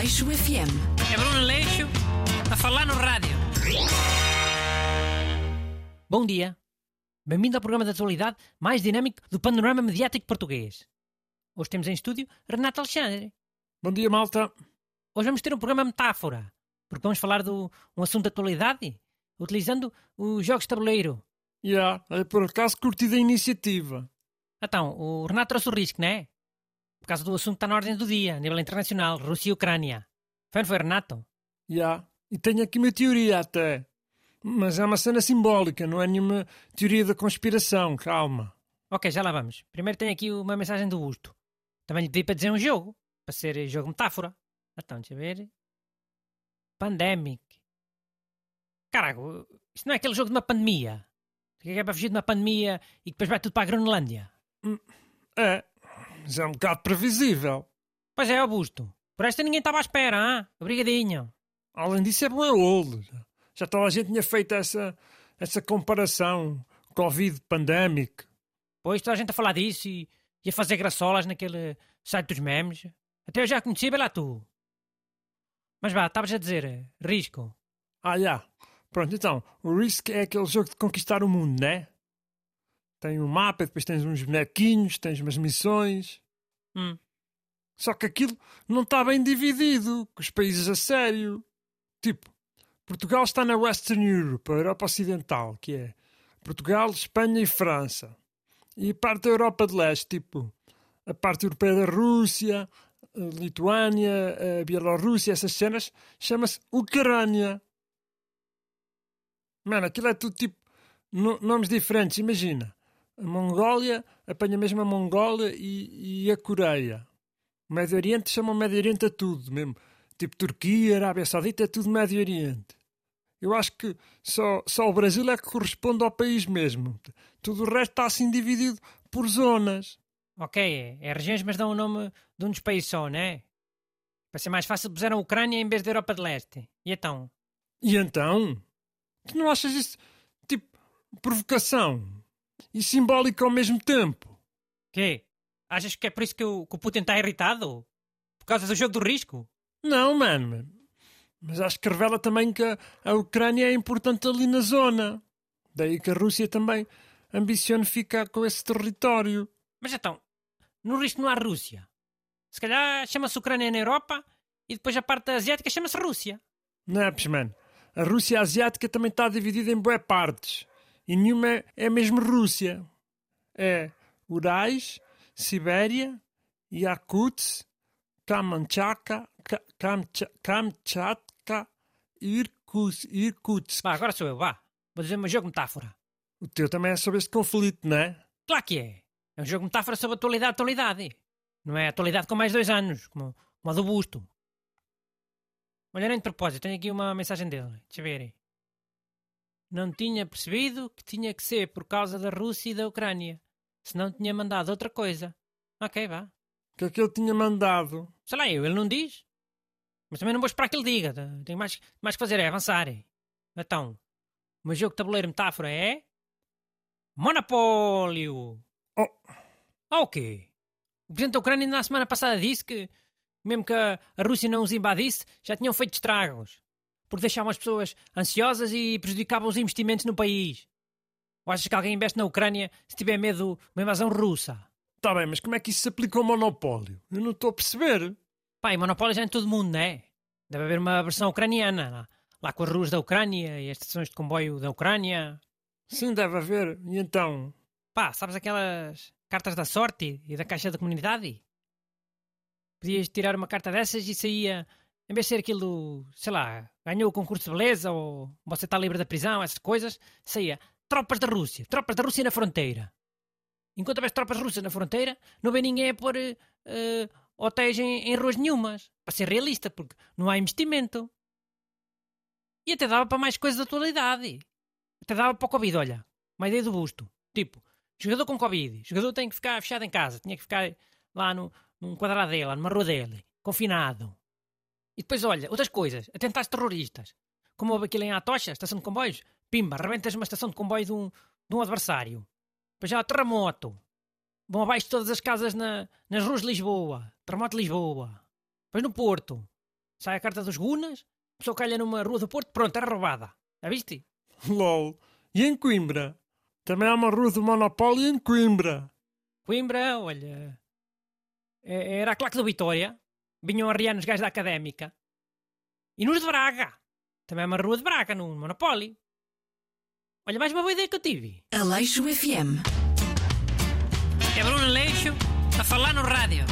Leixo FM. É Bruno Leixo a falar no rádio. Bom dia. Bem-vindo ao programa de atualidade mais dinâmico do panorama mediático português. Hoje temos em estúdio Renato Alexandre. Bom dia, malta. Hoje vamos ter um programa metáfora, porque vamos falar de um assunto de atualidade utilizando os jogos de tabuleiro. Já, yeah, é por acaso curtida a iniciativa. Então, o Renato trouxe o risco, não é? Por causa do assunto que está na ordem do dia, a nível internacional, Rússia e Ucrânia. Foi, foi, Renato? Já, yeah. e tenho aqui uma teoria até. Mas é uma cena simbólica, não é nenhuma teoria da conspiração, calma. Ok, já lá vamos. Primeiro tenho aqui uma mensagem do Busto. Também lhe pedi para dizer um jogo, para ser jogo metáfora. Então, deixa eu ver. Pandemic. Caraca, isto não é aquele jogo de uma pandemia? Que é para fugir de uma pandemia e depois vai tudo para a Groenlândia? Hum, é, mas é um bocado previsível. Pois é, Augusto. Por esta ninguém estava à espera, hein? Obrigadinho. Além disso, é bom é old. Já toda a gente tinha feito essa, essa comparação Covid pandemic. Pois, toda a gente a falar disso e, e a fazer graçolas naquele site dos memes. Até eu já conheci, lá tu. Mas vá, estavas a dizer, risco. Ah, já. Pronto, então, o Risk é aquele jogo de conquistar o mundo, né? Tem um mapa, depois tens uns bonequinhos, tens umas missões. Hum. Só que aquilo não está bem dividido, com os países a sério. Tipo, Portugal está na Western Europe, a Europa Ocidental, que é Portugal, Espanha e França. E parte da Europa de Leste, tipo, a parte europeia da Rússia, a Lituânia, a Bielorrússia, essas cenas, chama-se Ucrânia. Mano, aquilo é tudo tipo nomes diferentes. Imagina, a Mongólia apanha mesmo a Mongólia e, e a Coreia. O Médio Oriente chama o Médio Oriente a tudo mesmo. Tipo Turquia, Arábia Saudita, é tudo Médio Oriente. Eu acho que só, só o Brasil é que corresponde ao país mesmo. Tudo o resto está assim dividido por zonas. Ok, é, é regiões, mas dão o nome de um dos países só, não é? Para ser mais fácil, puseram a Ucrânia em vez da Europa de Leste. E então? E então? Tu não achas isso, tipo, provocação e simbólico ao mesmo tempo? Quê? Achas que é por isso que o, que o Putin está irritado? Por causa do jogo do risco? Não, mano. Mas acho que revela também que a, Ucrânia é importante ali na zona. Daí que a Rússia também ambiciona ficar com esse território. Mas então, no risco não há Rússia. Se calhar chama-se Ucrânia na Europa e depois a parte asiática chama-se Rússia. Não é, mano a Rússia Asiática também está dividida em boé partes. E nenhuma é, mesmo Rússia. É Urais, Sibéria, Yakutsk, Kamchatka, Kamchatka, Irkutsk. Vá, agora sou eu, vá. Vou dizer um jogo metáfora. O teu também é sobre este conflito, não é? Claro que é. É um jogo metáfora sobre atualidade, atualidade. Não é atualidade com mais dois anos, como, como a do busto. Olha, nem de propósito, tenho aqui uma mensagem dele. Deixa eu ver. Não tinha percebido que tinha que ser por causa da Rússia e da Ucrânia. Senão tinha mandado outra coisa. Ok, vá. O que é que ele tinha mandado? Sei lá, eu, ele não diz. Mas também não vou esperar que ele diga. Tenho mais, mais que fazer, é avançar. Então, o meu jogo de tabuleiro metáfora é. Monopólio! Oh! Ah, o quê? O presidente da Ucrânia na semana passada disse que mesmo que a, Rússia não os invadisse, já tinham feito estragos. Porque deixavam as pessoas ansiosas e prejudicavam os investimentos no país. Ou achas que alguém investe na Ucrânia se tiver medo de uma invasão russa? Está bem, mas como é que isso se aplica ao monopólio? Eu não estou a perceber. Pai, monopólio já é em todo mundo, não é? Deve haver uma versão ucraniana, lá, lá com as ruas da Ucrânia e as estações de comboio da Ucrânia. Sim, deve haver. E então? Pá, sabes aquelas cartas da sorte e da caixa da comunidade? Podias tirar uma carta dessas e saía, em vez de ser aquilo, sei lá, ganhou o concurso de beleza ou você está livre da prisão, essas coisas, saía tropas da Rússia, tropas da Rússia na fronteira. Enquanto houvesse tropas russas na fronteira, não vem ninguém a pôr uh, hotéis em, em ruas nenhumas. Para ser realista, porque não há investimento. E até dava para mais coisas da atualidade. Até dava para o Covid, olha. Uma ideia do busto. Tipo, jogador com Covid. Jogador tem que ficar fechado em casa. Tinha que ficar lá no, num quadrado dele, numa rua dele, confinado. E depois, olha, outras coisas, atentados terroristas. Como houve aquilo em Atocha, estação de comboios, pimba, rebentas uma estação de comboio de um, de um adversário. Depois já terremoto. Vão abaixo todas as casas na, nas ruas de Lisboa. Terremoto de Lisboa. Depois no Porto. sai a carta dos Gunas, a pessoa calha numa rua do Porto, pronto, é roubada. Já viste? LOL. E em Coimbra? Também há uma rua do Monopólio em Coimbra. Coimbra, olha. é- Era a claque do Vitória. Vinham a riar nos gajos da académica. E nos de Braga. Também há uma rua de Braga, no Monopólio. Olha, mais uma boa ideia que eu tive. Aleixo FM. É Bruno Leixo a falar no rádio.